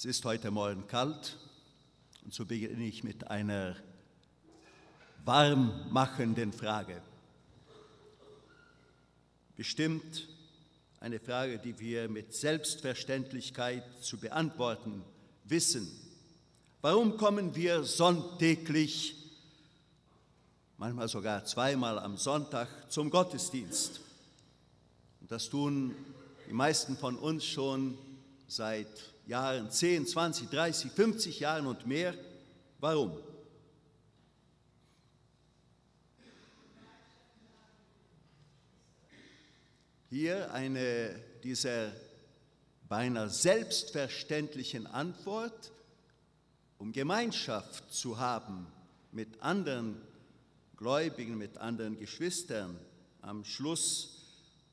Es ist heute Morgen kalt und so beginne ich mit einer warmmachenden Frage. Bestimmt eine Frage, die wir mit Selbstverständlichkeit zu beantworten wissen. Warum kommen wir sonntäglich, manchmal sogar zweimal am Sonntag, zum Gottesdienst? Und das tun die meisten von uns schon seit Jahren, 10, 20, 30, 50 Jahren und mehr. Warum? Hier eine dieser beinahe selbstverständlichen Antwort, um Gemeinschaft zu haben mit anderen Gläubigen, mit anderen Geschwistern. Am Schluss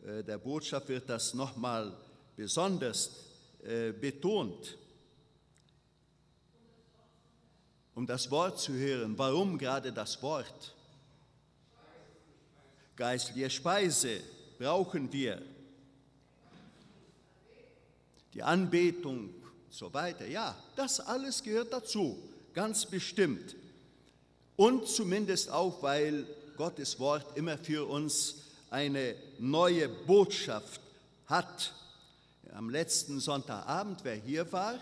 äh, der Botschaft wird das nochmal besonders äh, betont, um das Wort zu hören. Warum gerade das Wort? Geistliche Speise brauchen wir. Die Anbetung und so weiter, ja, das alles gehört dazu, ganz bestimmt. Und zumindest auch, weil Gottes Wort immer für uns eine neue Botschaft hat. Am letzten Sonntagabend, wer hier war,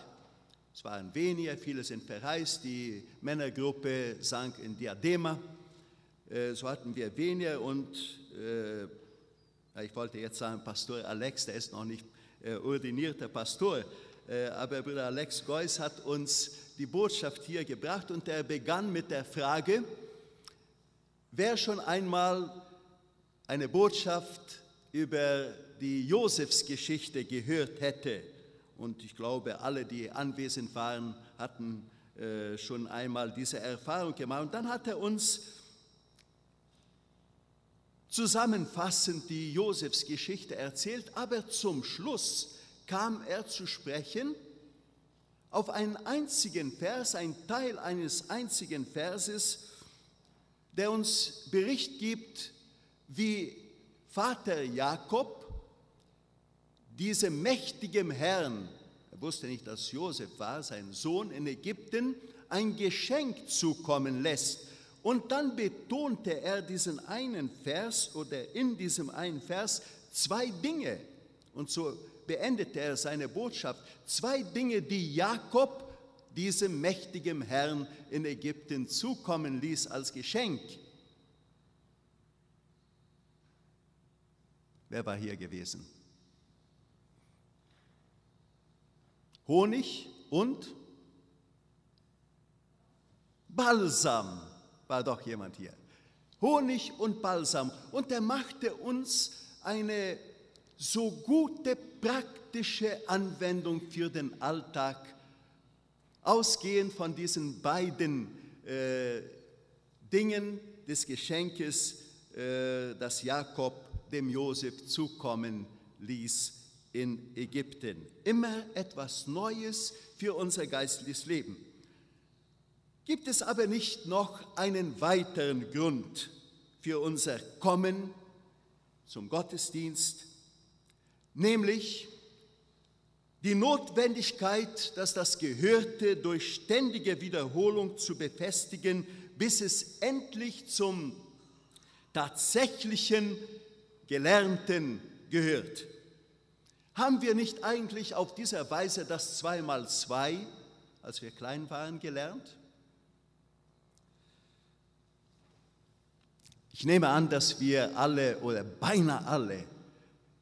es waren weniger, viele sind verreist, die Männergruppe sang in Diadema, äh, so hatten wir weniger und äh, ich wollte jetzt sagen, Pastor Alex, der ist noch nicht äh, ordinierter Pastor, aber Bruder Alex Geuss hat uns die Botschaft hier gebracht und er begann mit der Frage, wer schon einmal eine Botschaft über die Josefsgeschichte gehört hätte, und ich glaube, alle, die anwesend waren, hatten äh, schon einmal diese Erfahrung gemacht. Und dann hat er uns zusammenfassend die Josefsgeschichte erzählt, aber zum Schluss kam er zu sprechen auf einen einzigen Vers, ein Teil eines einzigen Verses, der uns Bericht gibt, wie Vater Jakob diesem mächtigen Herrn, er wusste nicht, dass Josef war, sein Sohn in Ägypten, ein Geschenk zukommen lässt und dann betonte er diesen einen Vers oder in diesem einen Vers zwei Dinge. Und so beendete er seine Botschaft. Zwei Dinge, die Jakob diesem mächtigen Herrn in Ägypten zukommen ließ als Geschenk. Wer war hier gewesen? Honig und Balsam war doch jemand hier. Honig und Balsam. Und er machte uns eine so gute praktische Anwendung für den Alltag, ausgehend von diesen beiden äh, Dingen des Geschenkes, äh, das Jakob dem Josef zukommen ließ in Ägypten. Immer etwas Neues für unser geistliches Leben. Gibt es aber nicht noch einen weiteren Grund für unser Kommen zum Gottesdienst, nämlich die Notwendigkeit, dass das Gehörte durch ständige Wiederholung zu befestigen, bis es endlich zum tatsächlichen Gelernten gehört. Haben wir nicht eigentlich auf dieser Weise das Zweimal-Zwei, als wir klein waren, gelernt? Ich nehme an, dass wir alle oder beinahe alle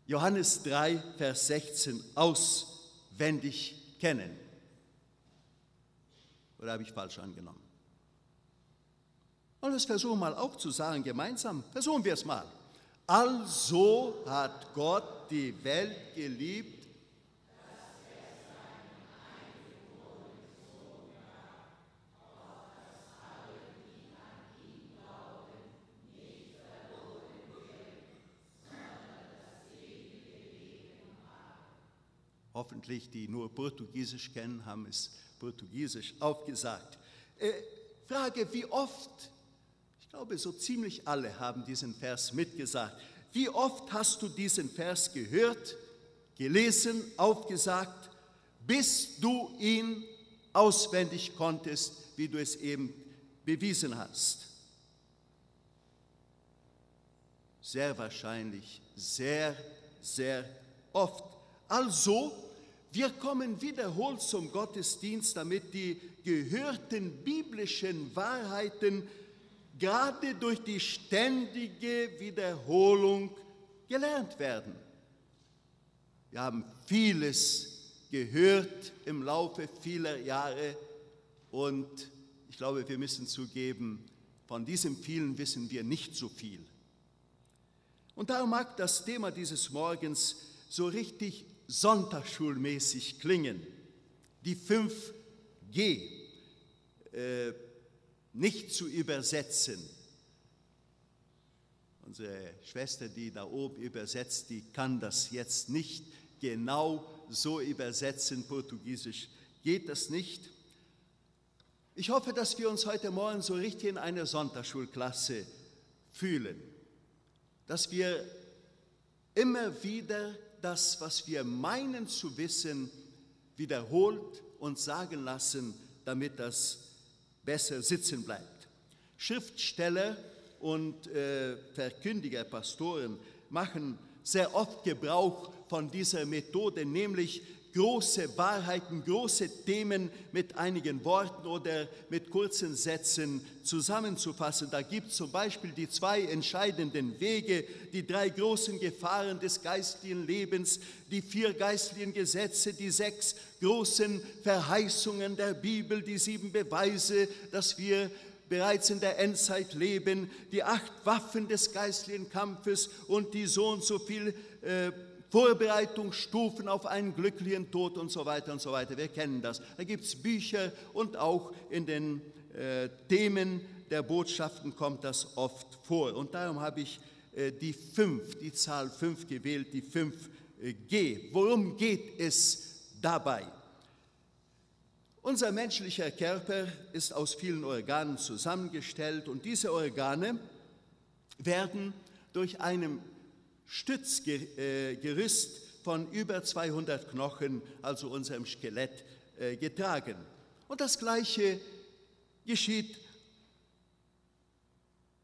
Johannes 3, Vers 16 auswendig kennen. Oder habe ich falsch angenommen? Und das versuchen wir mal aufzusagen gemeinsam. Versuchen wir es mal. Also hat Gott die Welt geliebt, Hoffentlich die nur Portugiesisch kennen, haben es Portugiesisch aufgesagt. Äh, Frage, wie oft, ich glaube so ziemlich alle haben diesen Vers mitgesagt, wie oft hast du diesen Vers gehört, gelesen, aufgesagt, bis du ihn auswendig konntest, wie du es eben bewiesen hast. Sehr wahrscheinlich, sehr, sehr oft. Also, wir kommen wiederholt zum Gottesdienst, damit die gehörten biblischen Wahrheiten gerade durch die ständige Wiederholung gelernt werden. Wir haben vieles gehört im Laufe vieler Jahre und ich glaube, wir müssen zugeben, von diesem vielen wissen wir nicht so viel. Und darum mag das Thema dieses Morgens so richtig sonntagsschulmäßig klingen. Die 5G äh, nicht zu übersetzen. Unsere Schwester, die da oben übersetzt, die kann das jetzt nicht genau so übersetzen. Portugiesisch geht das nicht. Ich hoffe, dass wir uns heute Morgen so richtig in einer Sonntagsschulklasse fühlen, dass wir immer wieder das, was wir meinen zu wissen, wiederholt und sagen lassen, damit das besser sitzen bleibt. Schriftsteller und äh, Verkündiger, Pastoren machen sehr oft Gebrauch von dieser Methode, nämlich große Wahrheiten, große Themen mit einigen Worten oder mit kurzen Sätzen zusammenzufassen. Da gibt es zum Beispiel die zwei entscheidenden Wege, die drei großen Gefahren des geistlichen Lebens, die vier geistlichen Gesetze, die sechs großen Verheißungen der Bibel, die sieben Beweise, dass wir bereits in der Endzeit leben, die acht Waffen des geistlichen Kampfes und die so und so viel äh, Vorbereitungsstufen auf einen glücklichen Tod und so weiter und so weiter. Wir kennen das. Da gibt es Bücher und auch in den äh, Themen der Botschaften kommt das oft vor. Und darum habe ich äh, die fünf, die Zahl fünf gewählt, die fünf äh, G. Worum geht es dabei? Unser menschlicher Körper ist aus vielen Organen zusammengestellt und diese Organe werden durch einen Stützgerüst von über 200 Knochen, also unserem Skelett, äh, getragen. Und das Gleiche geschieht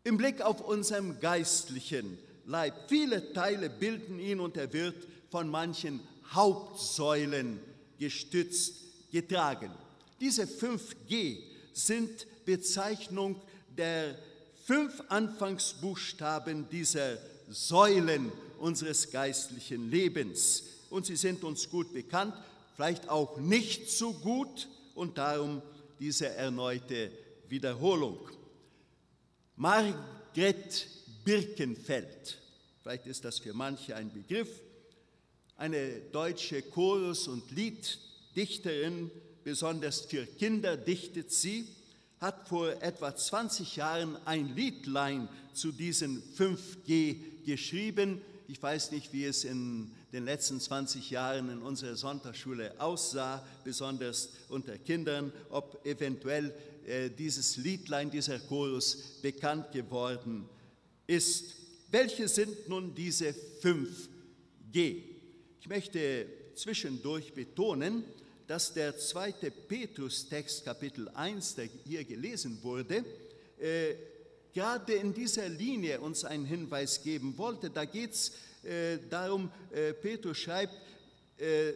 im Blick auf unseren geistlichen Leib. Viele Teile bilden ihn und er wird von manchen Hauptsäulen gestützt, getragen. Diese 5G sind Bezeichnung der fünf Anfangsbuchstaben dieser Säulen unseres geistlichen Lebens. Und sie sind uns gut bekannt, vielleicht auch nicht so gut und darum diese erneute Wiederholung. Margret Birkenfeld, vielleicht ist das für manche ein Begriff, eine deutsche Chorus- und Lieddichterin, besonders für Kinder dichtet sie hat vor etwa 20 Jahren ein Liedlein zu diesen 5G geschrieben. Ich weiß nicht, wie es in den letzten 20 Jahren in unserer Sonntagsschule aussah, besonders unter Kindern, ob eventuell äh, dieses Liedlein, dieser Chorus bekannt geworden ist. Welche sind nun diese 5G? Ich möchte zwischendurch betonen, dass der zweite Petrus-Text, Kapitel 1, der hier gelesen wurde, äh, gerade in dieser Linie uns einen Hinweis geben wollte. Da geht es äh, darum, äh, Petrus schreibt, äh,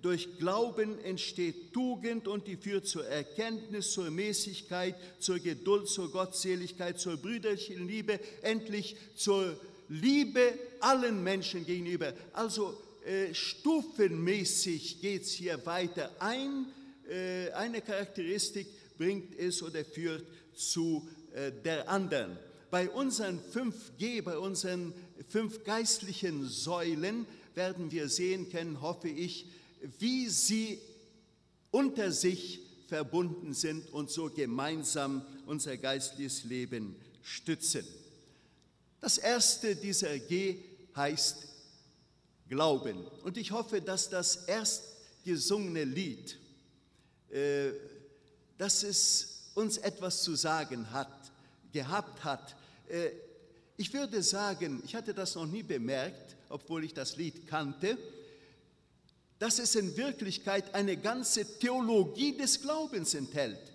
durch Glauben entsteht Tugend und die führt zur Erkenntnis, zur Mäßigkeit, zur Geduld, zur Gottseligkeit, zur brüderlichen Liebe, endlich zur Liebe allen Menschen gegenüber. Also äh, stufenmäßig geht es hier weiter. Ein, äh, eine Charakteristik bringt es oder führt zu äh, der anderen. Bei unseren 5G, bei unseren fünf geistlichen Säulen werden wir sehen können, hoffe ich, wie sie unter sich verbunden sind und so gemeinsam unser geistliches Leben stützen. Das erste dieser G heißt Glauben. Und ich hoffe, dass das erst gesungene Lied, äh, dass es uns etwas zu sagen hat, gehabt hat. Äh, ich würde sagen, ich hatte das noch nie bemerkt, obwohl ich das Lied kannte, dass es in Wirklichkeit eine ganze Theologie des Glaubens enthält.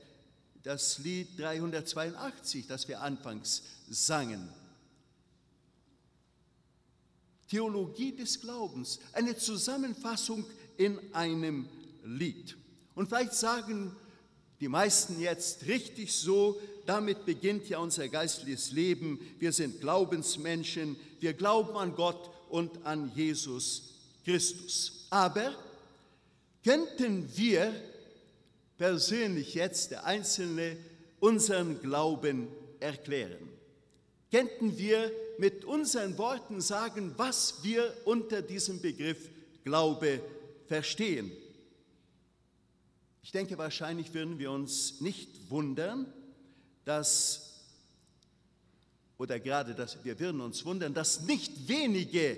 Das Lied 382, das wir anfangs sangen. Theologie des Glaubens, eine Zusammenfassung in einem Lied. Und vielleicht sagen die meisten jetzt richtig so, damit beginnt ja unser geistliches Leben. Wir sind Glaubensmenschen, wir glauben an Gott und an Jesus Christus. Aber könnten wir persönlich jetzt, der Einzelne, unseren Glauben erklären? Könnten wir mit unseren Worten sagen, was wir unter diesem Begriff Glaube verstehen? Ich denke, wahrscheinlich würden wir uns nicht wundern, dass, oder gerade, dass wir würden uns wundern, dass nicht wenige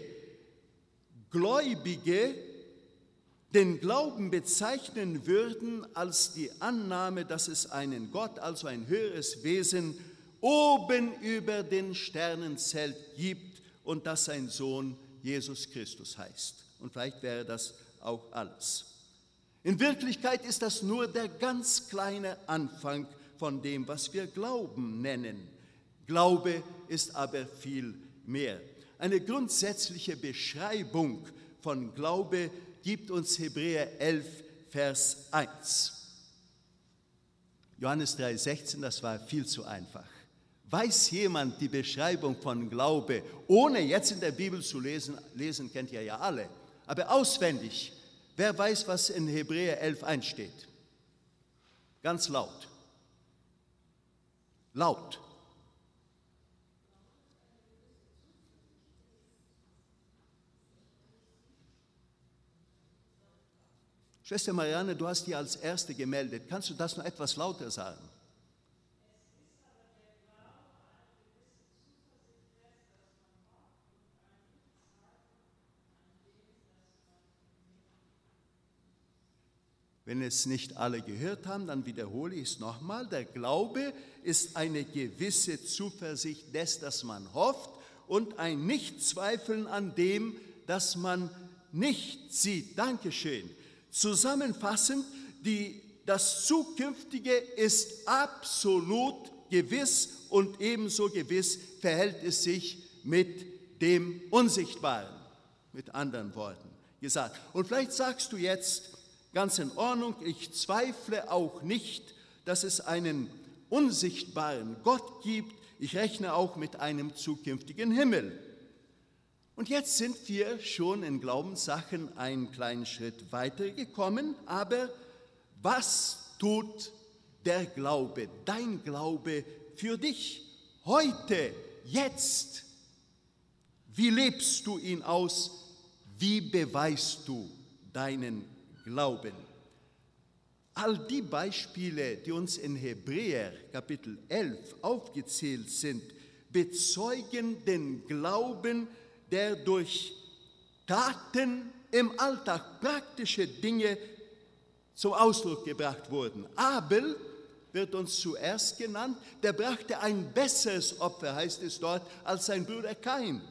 Gläubige den Glauben bezeichnen würden als die Annahme, dass es einen Gott, also ein höheres Wesen, oben über den Sternenzelt gibt und dass sein Sohn Jesus Christus heißt. Und vielleicht wäre das auch alles. In Wirklichkeit ist das nur der ganz kleine Anfang von dem, was wir Glauben nennen. Glaube ist aber viel mehr. Eine grundsätzliche Beschreibung von Glaube gibt uns Hebräer 11, Vers 1. Johannes 3, 16, das war viel zu einfach. Weiß jemand die Beschreibung von Glaube, ohne jetzt in der Bibel zu lesen, lesen kennt ihr ja alle, aber auswendig, wer weiß, was in Hebräer 11 einsteht? Ganz laut. Laut. Schwester Marianne, du hast die als Erste gemeldet. Kannst du das noch etwas lauter sagen? Wenn es nicht alle gehört haben, dann wiederhole ich es nochmal. Der Glaube ist eine gewisse Zuversicht des, dass man hofft und ein Nichtzweifeln an dem, das man nicht sieht. Dankeschön. Zusammenfassend, die, das Zukünftige ist absolut gewiss und ebenso gewiss verhält es sich mit dem Unsichtbaren, mit anderen Worten gesagt. Und vielleicht sagst du jetzt, ganz in Ordnung. Ich zweifle auch nicht, dass es einen unsichtbaren Gott gibt. Ich rechne auch mit einem zukünftigen Himmel. Und jetzt sind wir schon in Glaubenssachen einen kleinen Schritt weitergekommen. Aber was tut der Glaube, dein Glaube für dich heute, jetzt? Wie lebst du ihn aus? Wie beweist du deinen Glauben. All die Beispiele, die uns in Hebräer Kapitel 11 aufgezählt sind, bezeugen den Glauben, der durch Taten im Alltag praktische Dinge zum Ausdruck gebracht wurden. Abel wird uns zuerst genannt, der brachte ein besseres Opfer, heißt es dort, als sein Bruder Kain.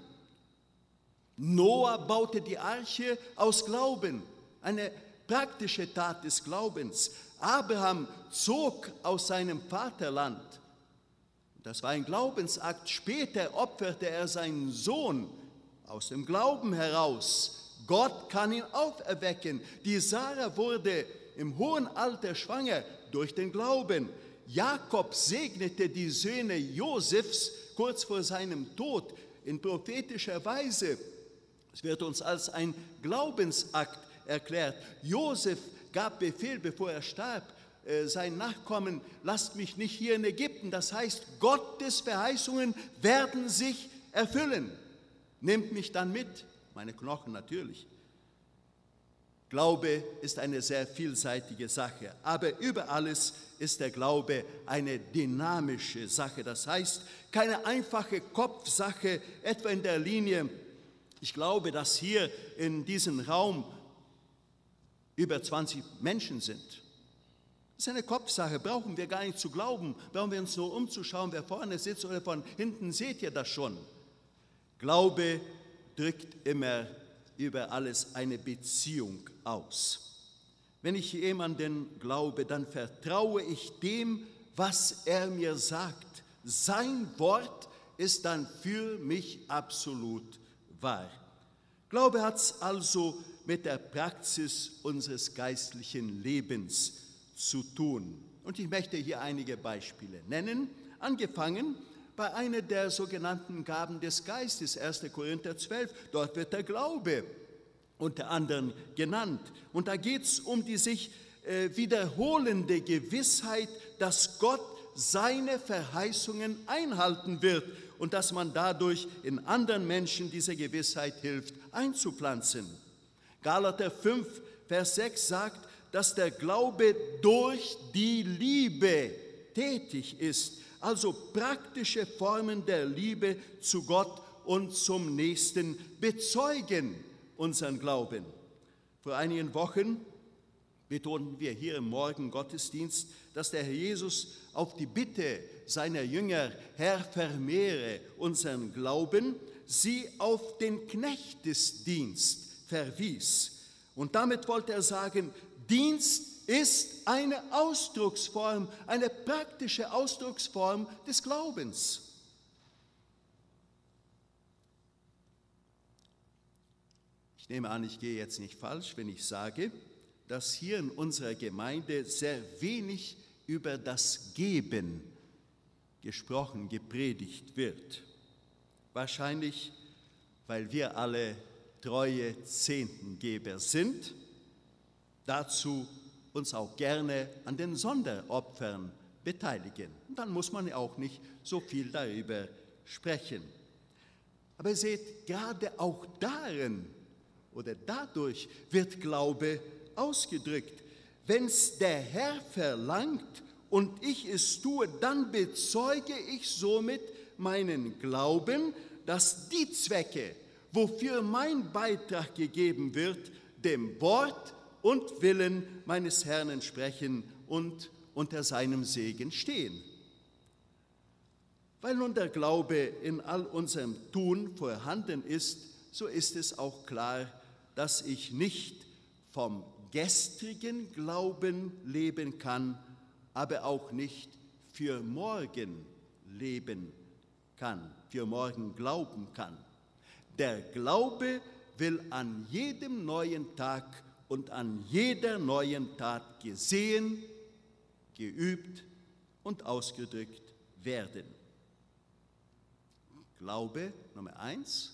Noah baute die Arche aus Glauben, eine praktische Tat des Glaubens. Abraham zog aus seinem Vaterland. Das war ein Glaubensakt. Später opferte er seinen Sohn aus dem Glauben heraus. Gott kann ihn auferwecken. Die Sarah wurde im hohen Alter schwanger durch den Glauben. Jakob segnete die Söhne Josefs kurz vor seinem Tod in prophetischer Weise. Es wird uns als ein Glaubensakt erklärt. Josef gab Befehl, bevor er starb, äh, sein Nachkommen, lasst mich nicht hier in Ägypten. Das heißt, Gottes Verheißungen werden sich erfüllen. Nehmt mich dann mit, meine Knochen natürlich. Glaube ist eine sehr vielseitige Sache, aber über alles ist der Glaube eine dynamische Sache. Das heißt, keine einfache Kopfsache, etwa in der Linie, ich glaube, dass hier in diesem Raum über 20 Menschen sind. Das ist eine Kopfsache, brauchen wir gar nicht zu glauben, brauchen wir uns nur umzuschauen, wer vorne sitzt oder von hinten, seht ihr das schon. Glaube drückt immer über alles eine Beziehung aus. Wenn ich jemanden glaube, dann vertraue ich dem, was er mir sagt. Sein Wort ist dann für mich absolut wahr. Glaube hat es also mit der Praxis unseres geistlichen Lebens zu tun. Und ich möchte hier einige Beispiele nennen, angefangen bei einer der sogenannten Gaben des Geistes, 1. Korinther 12. Dort wird der Glaube unter anderem genannt. Und da geht es um die sich äh, wiederholende Gewissheit, dass Gott seine Verheißungen einhalten wird und dass man dadurch in anderen Menschen diese Gewissheit hilft einzupflanzen. Galater 5, Vers 6 sagt, dass der Glaube durch die Liebe tätig ist also praktische Formen der Liebe zu Gott und zum Nächsten bezeugen unseren Glauben. Vor einigen Wochen betonten wir hier im Morgengottesdienst, dass der Herr Jesus auf die Bitte seiner Jünger, Herr, vermehre unseren Glauben, sie auf den Knechtesdienst verwies. Und damit wollte er sagen, Dienst ist eine Ausdrucksform, eine praktische Ausdrucksform des Glaubens. Ich nehme an, ich gehe jetzt nicht falsch, wenn ich sage, dass hier in unserer Gemeinde sehr wenig über das Geben gesprochen, gepredigt wird. Wahrscheinlich, weil wir alle treue Zehntengeber sind. Dazu uns auch gerne an den Sonderopfern beteiligen. Und dann muss man auch nicht so viel darüber sprechen. Aber seht, gerade auch darin oder dadurch wird Glaube ausgedrückt. Wenn es der Herr verlangt und ich es tue, dann bezeuge ich somit meinen Glauben, dass die Zwecke, wofür mein Beitrag gegeben wird, dem Wort und Willen meines Herrn entsprechen und unter seinem Segen stehen. Weil nun der Glaube in all unserem Tun vorhanden ist, so ist es auch klar, dass ich nicht vom gestrigen Glauben leben kann, aber auch nicht für morgen leben kann, für morgen glauben kann. Der Glaube will an jedem neuen Tag und an jeder neuen Tat gesehen, geübt und ausgedrückt werden. Glaube Nummer eins.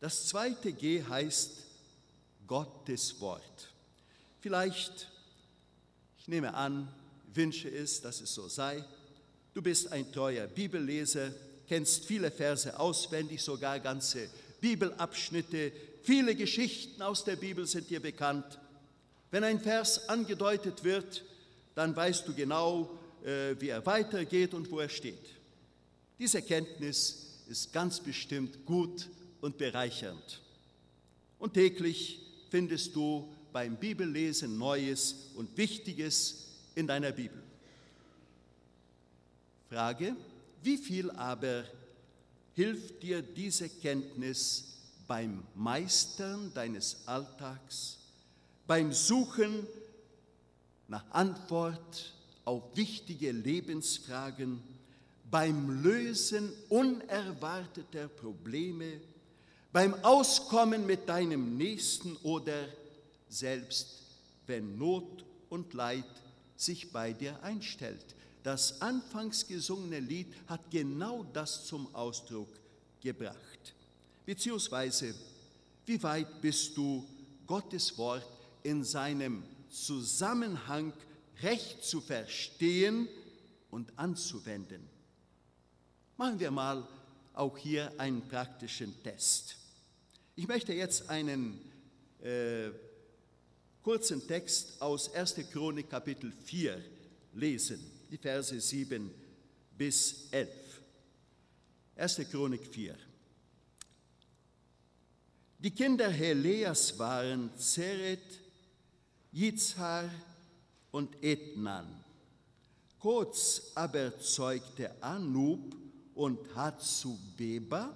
Das zweite G heißt Gottes Wort. Vielleicht, ich nehme an, wünsche es, dass es so sei. Du bist ein treuer Bibelleser, kennst viele Verse auswendig, sogar ganze Bibelabschnitte, Viele Geschichten aus der Bibel sind dir bekannt. Wenn ein Vers angedeutet wird, dann weißt du genau, äh, wie er weitergeht und wo er steht. Diese Kenntnis ist ganz bestimmt gut und bereichernd. Und täglich findest du beim Bibellesen Neues und Wichtiges in deiner Bibel. Frage, wie viel aber hilft dir diese Kenntnis beim Meistern deines Alltags, beim Suchen nach Antwort auf wichtige Lebensfragen, beim Lösen unerwarteter Probleme, beim Auskommen mit deinem Nächsten oder selbst wenn Not und Leid sich bei dir einstellt. Das anfangs gesungene Lied hat genau das zum Ausdruck gebracht. Beziehungsweise, wie weit bist du Gottes Wort in seinem Zusammenhang recht zu verstehen und anzuwenden? Machen wir mal auch hier einen praktischen Test. Ich möchte jetzt einen äh, kurzen Text aus 1. Chronik Kapitel 4 lesen, die Verse 7 bis 11. 1. Chronik 4. Die Kinder Heleas waren Zeret, Yitzhar und Etnan. Kurz aber zeugte Anub und Hatzubeba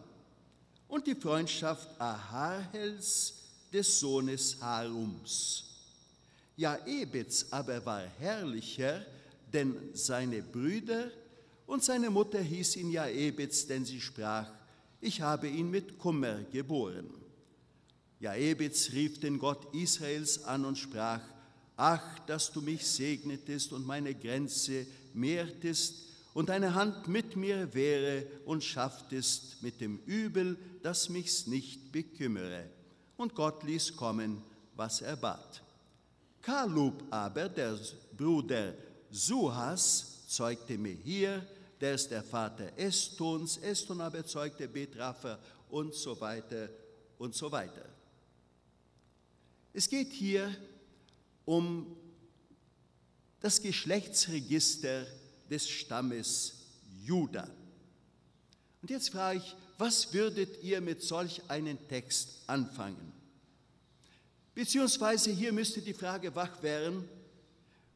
und die Freundschaft Aharhels des Sohnes Harums. Jaebitz aber war herrlicher, denn seine Brüder und seine Mutter hieß ihn Jaebitz, denn sie sprach, ich habe ihn mit Kummer geboren. Jaebitz rief den Gott Israels an und sprach, ach, dass du mich segnetest und meine Grenze mehrtest und deine Hand mit mir wäre und schafftest mit dem Übel, das mich's nicht bekümmere. Und Gott ließ kommen, was er bat. Kalub aber, der Bruder Suhas, zeugte Mehir, der ist der Vater Estons, Eston aber zeugte Betrafer und so weiter und so weiter. Es geht hier um das Geschlechtsregister des Stammes Juda. Und jetzt frage ich, was würdet ihr mit solch einem Text anfangen? Beziehungsweise hier müsste die Frage wach werden,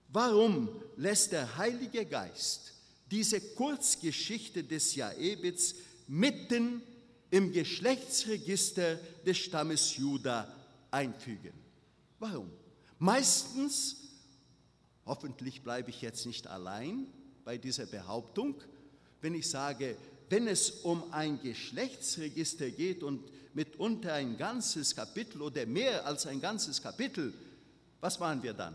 warum lässt der Heilige Geist diese Kurzgeschichte des Jaebits mitten im Geschlechtsregister des Stammes Juda einfügen? Warum? Meistens, hoffentlich bleibe ich jetzt nicht allein bei dieser Behauptung, wenn ich sage, wenn es um ein Geschlechtsregister geht und mitunter ein ganzes Kapitel oder mehr als ein ganzes Kapitel, was machen wir dann?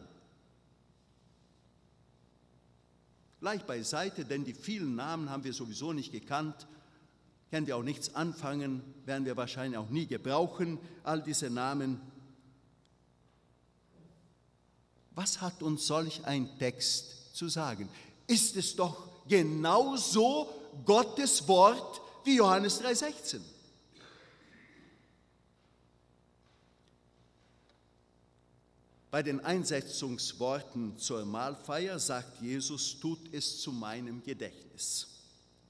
Gleich beiseite, denn die vielen Namen haben wir sowieso nicht gekannt, können wir auch nichts anfangen, werden wir wahrscheinlich auch nie gebrauchen, all diese Namen. Was hat uns solch ein Text zu sagen? Ist es doch genauso Gottes Wort wie Johannes 3,16. Bei den Einsetzungsworten zur Mahlfeier sagt Jesus, tut es zu meinem Gedächtnis.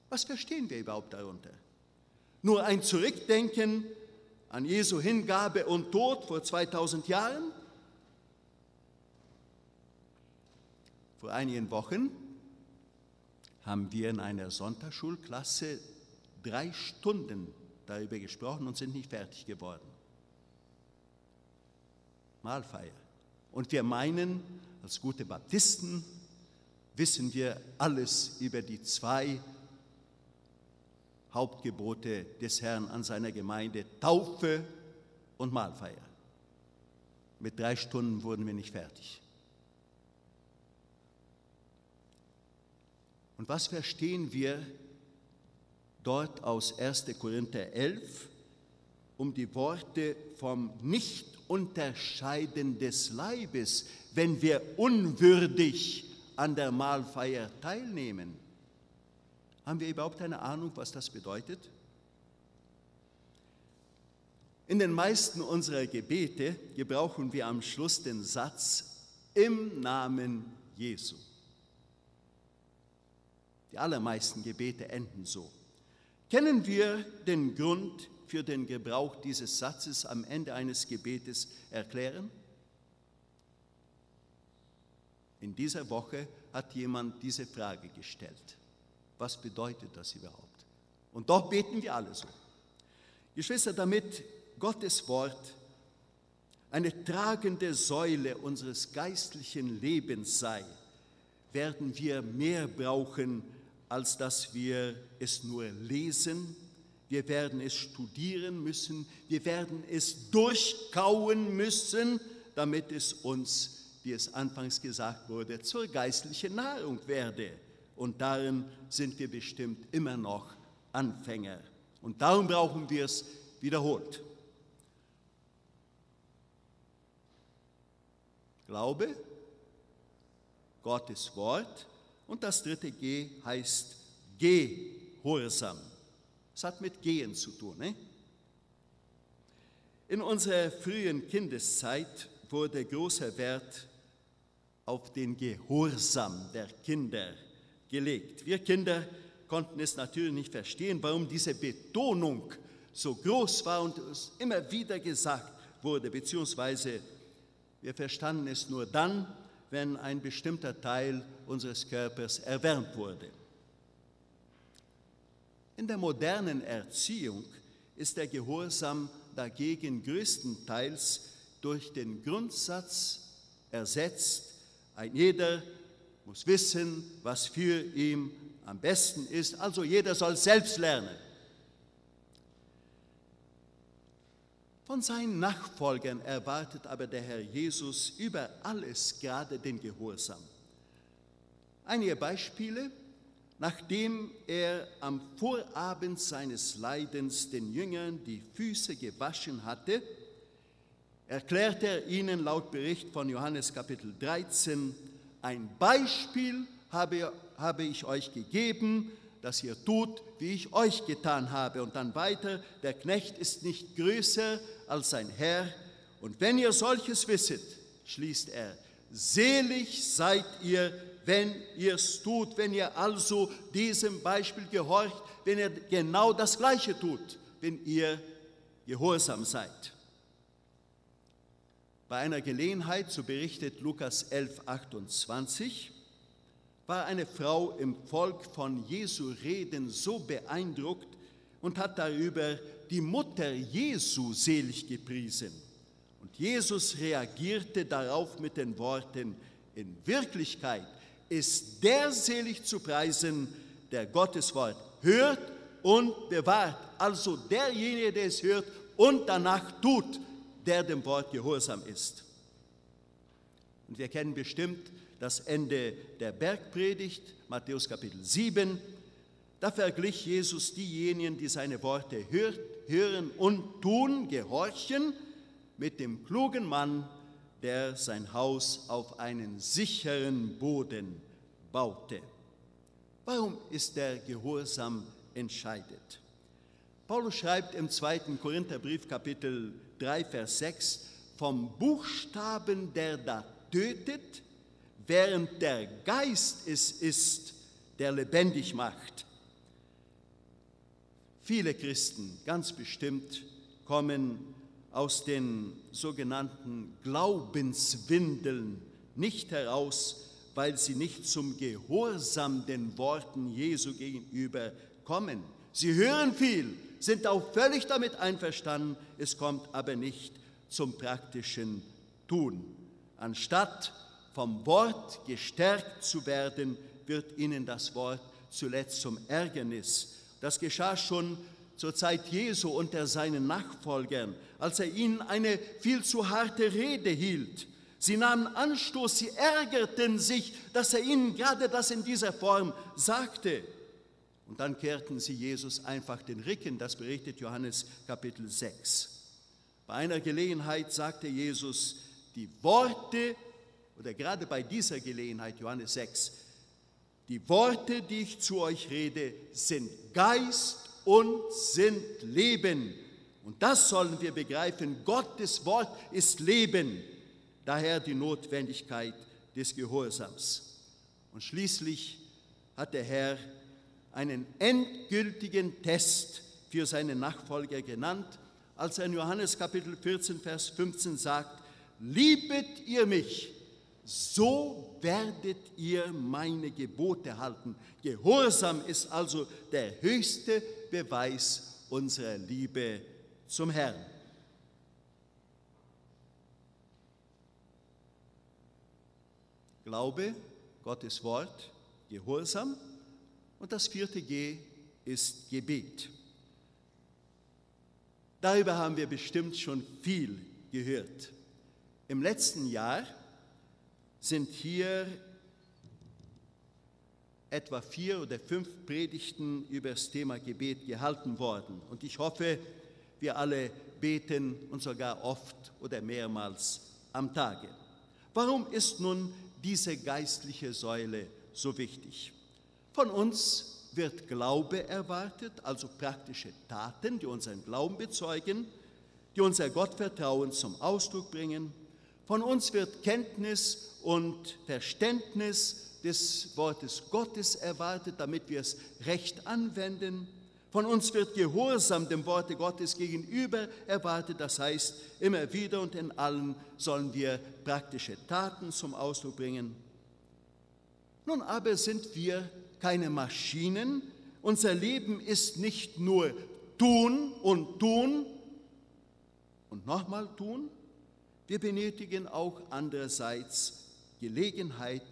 Was verstehen wir überhaupt darunter? Nur ein Zurückdenken an Jesu Hingabe und Tod vor 2000 Jahren? Vor einigen Wochen haben wir in einer Sonntagsschulklasse drei Stunden darüber gesprochen und sind nicht fertig geworden. Mahlfeier. Und wir meinen, als gute Baptisten wissen wir alles über die zwei Hauptgebote des Herrn an seiner Gemeinde, Taufe und Mahlfeier. Mit drei Stunden wurden wir nicht fertig. Und was verstehen wir dort aus 1. Korinther 11 um die Worte vom Nicht-Unterscheiden des Leibes, wenn wir unwürdig an der Mahlfeier teilnehmen? Haben wir überhaupt eine Ahnung, was das bedeutet? In den meisten unserer Gebete gebrauchen wir am Schluss den Satz im Namen Jesu. Die allermeisten Gebete enden so. Kennen wir den Grund für den Gebrauch dieses Satzes am Ende eines Gebetes erklären? In dieser Woche hat jemand diese Frage gestellt. Was bedeutet das überhaupt? Und doch beten wir alle so. Geschwister, damit Gottes Wort eine tragende Säule unseres geistlichen Lebens sei, werden wir mehr brauchen als dass wir es nur lesen. Wir werden es studieren müssen. Wir werden es durchkauen müssen, damit es uns, wie es anfangs gesagt wurde, zur geistlichen Nahrung werde. Und darin sind wir bestimmt immer noch Anfänger. Und darum brauchen wir es wiederholt. Glaube, Gottes Wort, und das dritte G heißt Gehorsam. Es hat mit Gehen zu tun. Ne? In unserer frühen Kindeszeit wurde großer Wert auf den Gehorsam der Kinder gelegt. Wir Kinder konnten es natürlich nicht verstehen, warum diese Betonung so groß war und es immer wieder gesagt wurde, beziehungsweise wir verstanden es nur dann, wenn ein bestimmter Teil unseres Körpers erwärmt wurde. In der modernen Erziehung ist der Gehorsam dagegen größtenteils durch den Grundsatz ersetzt, ein jeder muss wissen, was für ihn am besten ist, also jeder soll selbst lernen. Von seinen Nachfolgern erwartet aber der Herr Jesus über alles gerade den Gehorsam. Einige Beispiele. Nachdem er am Vorabend seines Leidens den Jüngern die Füße gewaschen hatte, erklärte er ihnen laut Bericht von Johannes Kapitel 13, ein Beispiel habe, habe ich euch gegeben, dass ihr tut, wie ich euch getan habe. Und dann weiter, der Knecht ist nicht größer als sein Herr. Und wenn ihr solches wisset, schließt er, selig seid ihr, wenn ihr es tut, wenn ihr also diesem Beispiel gehorcht, wenn ihr genau das Gleiche tut, wenn ihr gehorsam seid. Bei einer Gelegenheit, so berichtet Lukas 11, 28, war eine Frau im Volk von Jesu Reden so beeindruckt und hat darüber die Mutter Jesu selig gepriesen. Und Jesus reagierte darauf mit den Worten, in Wirklichkeit ist der selig zu preisen, der Gottes Wort hört und bewahrt. Also derjenige, der es hört und danach tut, der dem Wort gehorsam ist. Und wir kennen bestimmt das Ende der Bergpredigt, Matthäus Kapitel 7. Da verglich Jesus diejenigen, die seine Worte hört, hören und tun, gehorchen, mit dem klugen Mann, der sein Haus auf einen sicheren Boden baute. Warum ist der Gehorsam entscheidet? Paulus schreibt im zweiten Korintherbrief Kapitel 3, Vers 6 vom Buchstaben, der da tötet, während der Geist es ist, der lebendig macht. Viele Christen, ganz bestimmt, kommen aus den sogenannten Glaubenswindeln nicht heraus, weil sie nicht zum Gehorsam den Worten Jesu gegenüber kommen. Sie hören viel, sind auch völlig damit einverstanden, es kommt aber nicht zum praktischen Tun. Anstatt vom Wort gestärkt zu werden, wird ihnen das Wort zuletzt zum Ärgernis. Das geschah schon zur Zeit Jesu unter seinen Nachfolgern, als er ihnen eine viel zu harte Rede hielt. Sie nahmen Anstoß, sie ärgerten sich, dass er ihnen gerade das in dieser Form sagte. Und dann kehrten sie Jesus einfach den Rücken, das berichtet Johannes Kapitel 6. Bei einer Gelegenheit sagte Jesus, die Worte, oder gerade bei dieser Gelegenheit, Johannes 6, die Worte, die ich zu euch rede, sind Geist und sind Leben. Und das sollen wir begreifen. Gottes Wort ist Leben. Daher die Notwendigkeit des Gehorsams. Und schließlich hat der Herr einen endgültigen Test für seine Nachfolger genannt, als er in Johannes Kapitel 14, Vers 15 sagt, liebet ihr mich, so werdet ihr meine Gebote halten. Gehorsam ist also der höchste Beweis unserer Liebe zum Herrn. Glaube, Gottes Wort, Gehorsam und das vierte G ist Gebet. Darüber haben wir bestimmt schon viel gehört. Im letzten Jahr sind hier etwa vier oder fünf Predigten über das Thema Gebet gehalten worden. Und ich hoffe, wir alle beten und sogar oft oder mehrmals am Tage. Warum ist nun diese geistliche Säule so wichtig? Von uns wird Glaube erwartet, also praktische Taten, die unseren Glauben bezeugen, die unser Gottvertrauen zum Ausdruck bringen. Von uns wird Kenntnis und Verständnis des Wortes Gottes erwartet, damit wir es recht anwenden. Von uns wird Gehorsam dem Worte Gottes gegenüber erwartet, das heißt, immer wieder und in allen sollen wir praktische Taten zum Ausdruck bringen. Nun aber sind wir keine Maschinen, unser Leben ist nicht nur tun und tun, und nochmal tun. Wir benötigen auch andererseits Gelegenheit,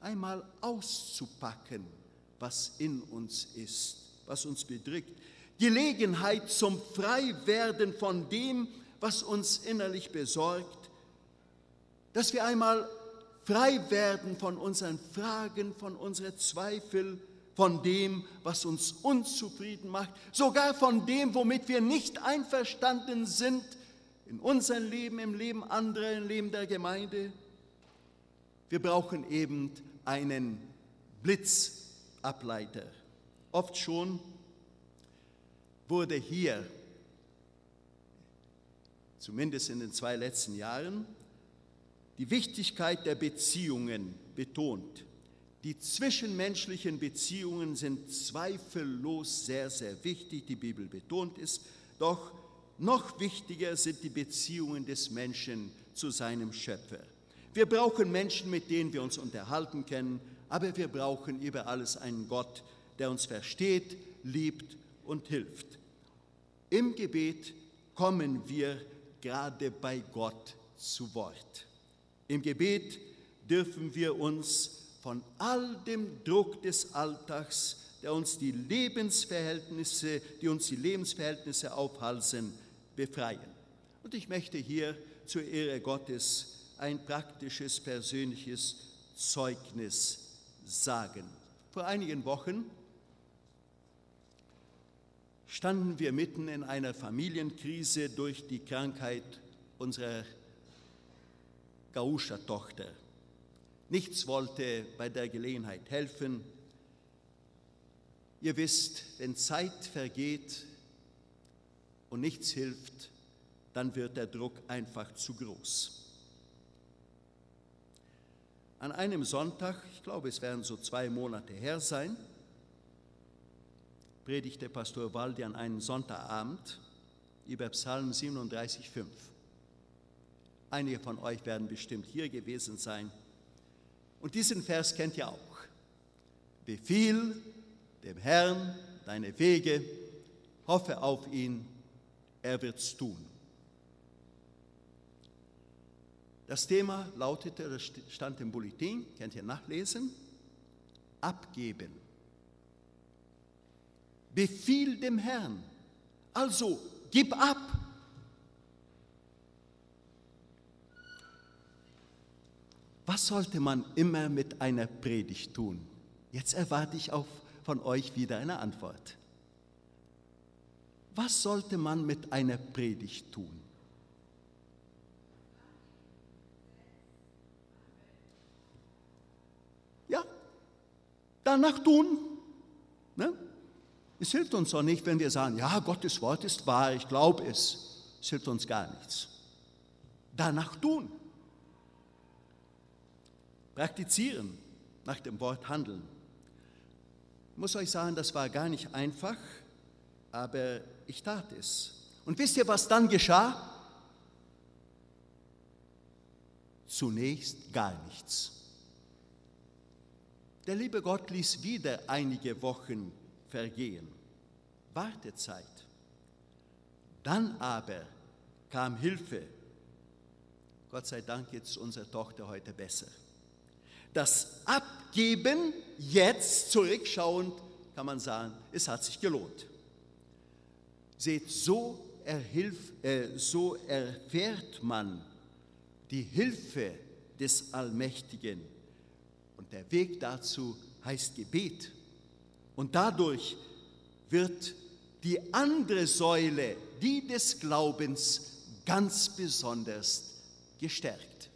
einmal auszupacken, was in uns ist, was uns bedrückt. Gelegenheit zum Freiwerden von dem, was uns innerlich besorgt, dass wir einmal frei werden von unseren Fragen, von unseren Zweifeln, von dem, was uns unzufrieden macht, sogar von dem, womit wir nicht einverstanden sind in unserem Leben, im Leben anderer, im Leben der Gemeinde. Wir brauchen eben einen Blitzableiter. Oft schon wurde hier, zumindest in den zwei letzten Jahren, die Wichtigkeit der Beziehungen betont. Die zwischenmenschlichen Beziehungen sind zweifellos sehr, sehr wichtig, die Bibel betont es, doch noch wichtiger sind die Beziehungen des Menschen zu seinem Schöpfer. Wir brauchen Menschen, mit denen wir uns unterhalten können, aber wir brauchen über alles einen Gott, der uns versteht, liebt und hilft. Im Gebet kommen wir gerade bei Gott zu Wort. Im Gebet dürfen wir uns von all dem Druck des Alltags, der uns die Lebensverhältnisse, die uns die Lebensverhältnisse aufhalsen, befreien. Und ich möchte hier zur Ehre Gottes ein praktisches, persönliches Zeugnis sagen. Vor einigen Wochen standen wir mitten in einer Familienkrise durch die Krankheit unserer Gauscha-Tochter. Nichts wollte bei der Gelegenheit helfen. Ihr wisst, wenn Zeit vergeht und nichts hilft, dann wird der Druck einfach zu groß. An einem Sonntag, ich glaube es werden so zwei Monate her sein, predigte Pastor Waldi an einem Sonntagabend über Psalm 37,5. Einige von euch werden bestimmt hier gewesen sein. Und diesen Vers kennt ihr auch. Befiehl dem Herrn deine Wege, hoffe auf ihn, er wird's tun. Das Thema lautete, das stand im Bulletin, könnt ihr nachlesen, abgeben. Befiehl dem Herrn. Also gib ab. Was sollte man immer mit einer Predigt tun? Jetzt erwarte ich auch von euch wieder eine Antwort. Was sollte man mit einer Predigt tun? Ja, danach tun. Ne? Es hilft uns doch nicht, wenn wir sagen, ja, Gottes Wort ist wahr, ich glaube es. Es hilft uns gar nichts. Danach tun. Praktizieren, nach dem Wort handeln. Ich muss euch sagen, das war gar nicht einfach, aber ich tat es. Und wisst ihr, was dann geschah? Zunächst gar nichts. Der liebe Gott ließ wieder einige Wochen vergehen. Wartezeit. Dann aber kam Hilfe. Gott sei Dank geht es unserer Tochter heute besser. Das Abgeben jetzt zurückschauend kann man sagen, es hat sich gelohnt. Seht, so, erhilf, äh, so erfährt man die Hilfe des Allmächtigen. Und der Weg dazu heißt Gebet. Und dadurch wird die andere Säule, die des Glaubens, ganz besonders gestärkt.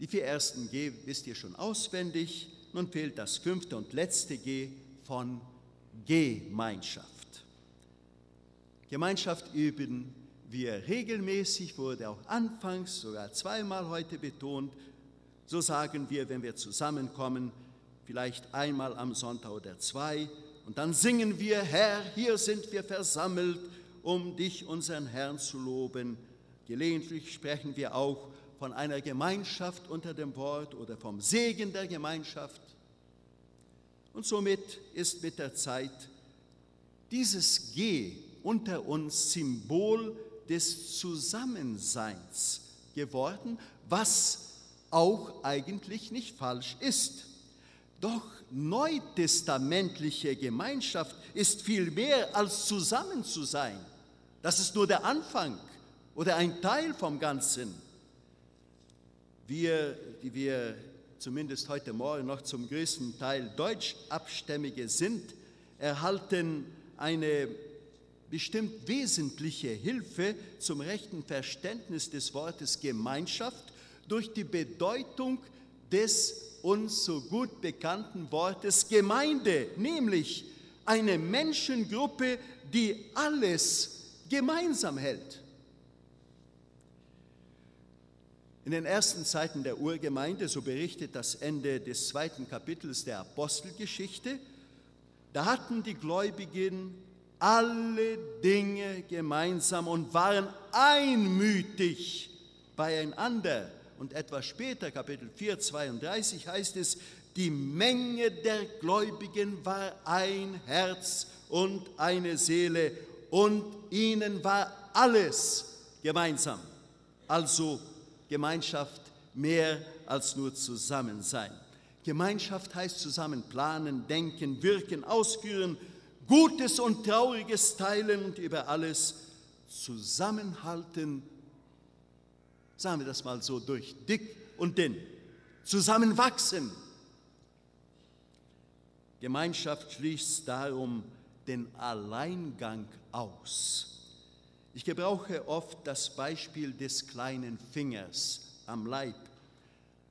Die vier ersten G wisst ihr schon auswendig. Nun fehlt das fünfte und letzte G von Gemeinschaft. Gemeinschaft üben wir regelmäßig, wurde auch anfangs sogar zweimal heute betont, so sagen wir, wenn wir zusammenkommen, vielleicht einmal am Sonntag oder zwei, und dann singen wir, Herr, hier sind wir versammelt, um dich, unseren Herrn, zu loben. Gelegentlich sprechen wir auch von einer Gemeinschaft unter dem Wort oder vom Segen der Gemeinschaft. Und somit ist mit der Zeit dieses G unter uns Symbol des Zusammenseins geworden, was auch eigentlich nicht falsch ist. Doch neutestamentliche Gemeinschaft ist viel mehr als zusammen zu sein. Das ist nur der Anfang oder ein Teil vom Ganzen. Wir, die wir zumindest heute Morgen noch zum größten Teil Deutschabstämmige sind, erhalten eine bestimmt wesentliche Hilfe zum rechten Verständnis des Wortes Gemeinschaft durch die Bedeutung des uns so gut bekannten Wortes Gemeinde, nämlich eine Menschengruppe, die alles gemeinsam hält. In den ersten Zeiten der Urgemeinde, so berichtet das Ende des zweiten Kapitels der Apostelgeschichte, da hatten die Gläubigen alle Dinge gemeinsam und waren einmütig beieinander. Und etwas später, Kapitel 4, 32, heißt es, die Menge der Gläubigen war ein Herz und eine Seele und ihnen war alles gemeinsam. Also Gemeinschaft mehr als nur zusammen sein. Gemeinschaft heißt zusammen planen, denken, wirken, ausführen, Gutes und Trauriges teilen und über alles zusammenhalten. Sagen wir das mal so durch dick und dünn. Zusammenwachsen. Gemeinschaft schließt darum den Alleingang aus. Ich gebrauche oft das Beispiel des kleinen Fingers am Leib.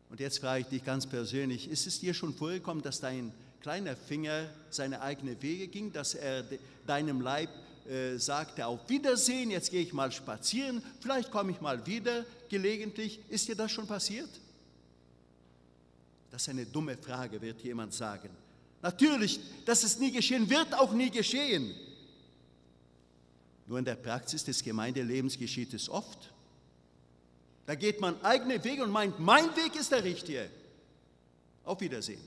Und jetzt frage ich dich ganz persönlich, ist es dir schon vorgekommen, dass dein kleiner Finger seine eigenen Wege ging, dass er deinem Leib äh, sagte, auf Wiedersehen, jetzt gehe ich mal spazieren, vielleicht komme ich mal wieder gelegentlich. Ist dir das schon passiert? Das ist eine dumme Frage, wird jemand sagen. Natürlich, dass es nie geschehen, wird auch nie geschehen. Nur in der Praxis des Gemeindelebens geschieht es oft. Da geht man eigene Wege und meint, mein Weg ist der richtige. Auf Wiedersehen.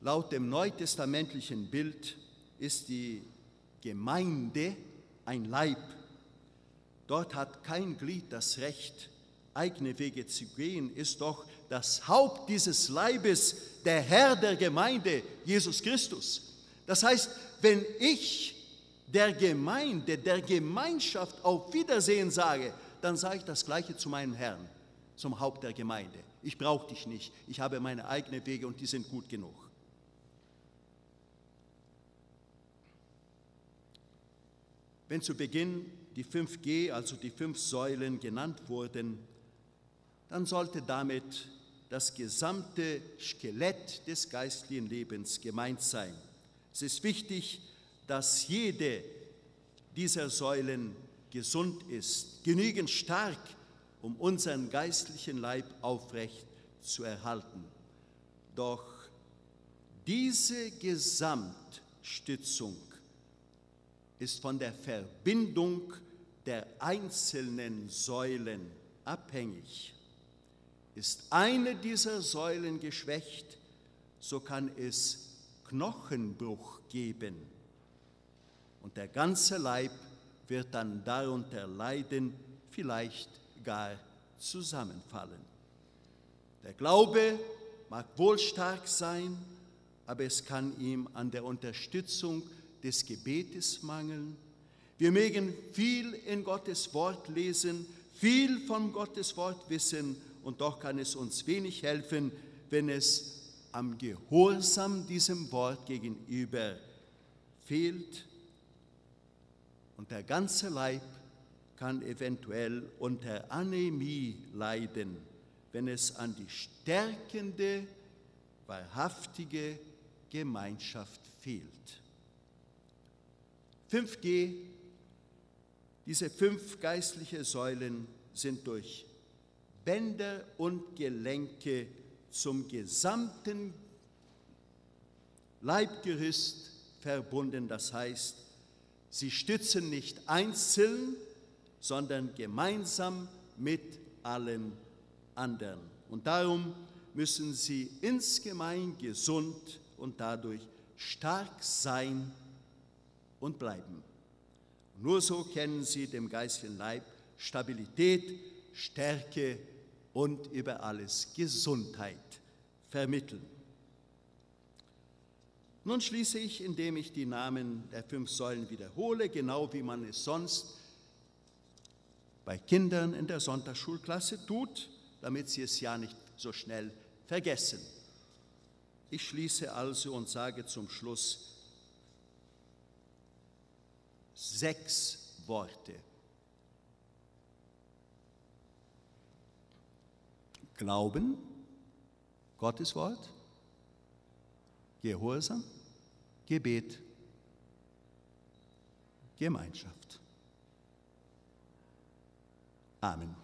Laut dem neutestamentlichen Bild ist die Gemeinde ein Leib. Dort hat kein Glied das Recht, eigene Wege zu gehen, ist doch das Haupt dieses Leibes der Herr der Gemeinde, Jesus Christus. Das heißt, wenn ich der Gemeinde, der Gemeinschaft auf Wiedersehen sage, dann sage ich das Gleiche zu meinem Herrn, zum Haupt der Gemeinde. Ich brauche dich nicht, ich habe meine eigenen Wege und die sind gut genug. Wenn zu Beginn die 5G, also die fünf Säulen genannt wurden, dann sollte damit das gesamte Skelett des geistlichen Lebens gemeint sein. Es ist wichtig, dass jede dieser Säulen gesund ist, genügend stark, um unseren geistlichen Leib aufrecht zu erhalten. Doch diese Gesamtstützung ist von der Verbindung der einzelnen Säulen abhängig. Ist eine dieser Säulen geschwächt, so kann es Knochenbruch geben. Und der ganze Leib wird dann darunter leiden, vielleicht gar zusammenfallen. Der Glaube mag wohl stark sein, aber es kann ihm an der Unterstützung des Gebetes mangeln. Wir mögen viel in Gottes Wort lesen, viel von Gottes Wort wissen, und doch kann es uns wenig helfen, wenn es am Gehorsam diesem Wort gegenüber fehlt und der ganze Leib kann eventuell unter Anämie leiden, wenn es an die stärkende, wahrhaftige Gemeinschaft fehlt. 5G, diese fünf geistliche Säulen sind durch Bänder und Gelenke zum gesamten Leibgerüst verbunden. Das heißt, sie stützen nicht einzeln, sondern gemeinsam mit allen anderen. Und darum müssen sie insgemein gesund und dadurch stark sein und bleiben. Nur so kennen sie dem geistigen Leib Stabilität, Stärke und über alles Gesundheit vermitteln. Nun schließe ich, indem ich die Namen der fünf Säulen wiederhole, genau wie man es sonst bei Kindern in der Sonntagsschulklasse tut, damit sie es ja nicht so schnell vergessen. Ich schließe also und sage zum Schluss sechs Worte. Glauben, Gottes Wort, Gehorsam, Gebet, Gemeinschaft. Amen.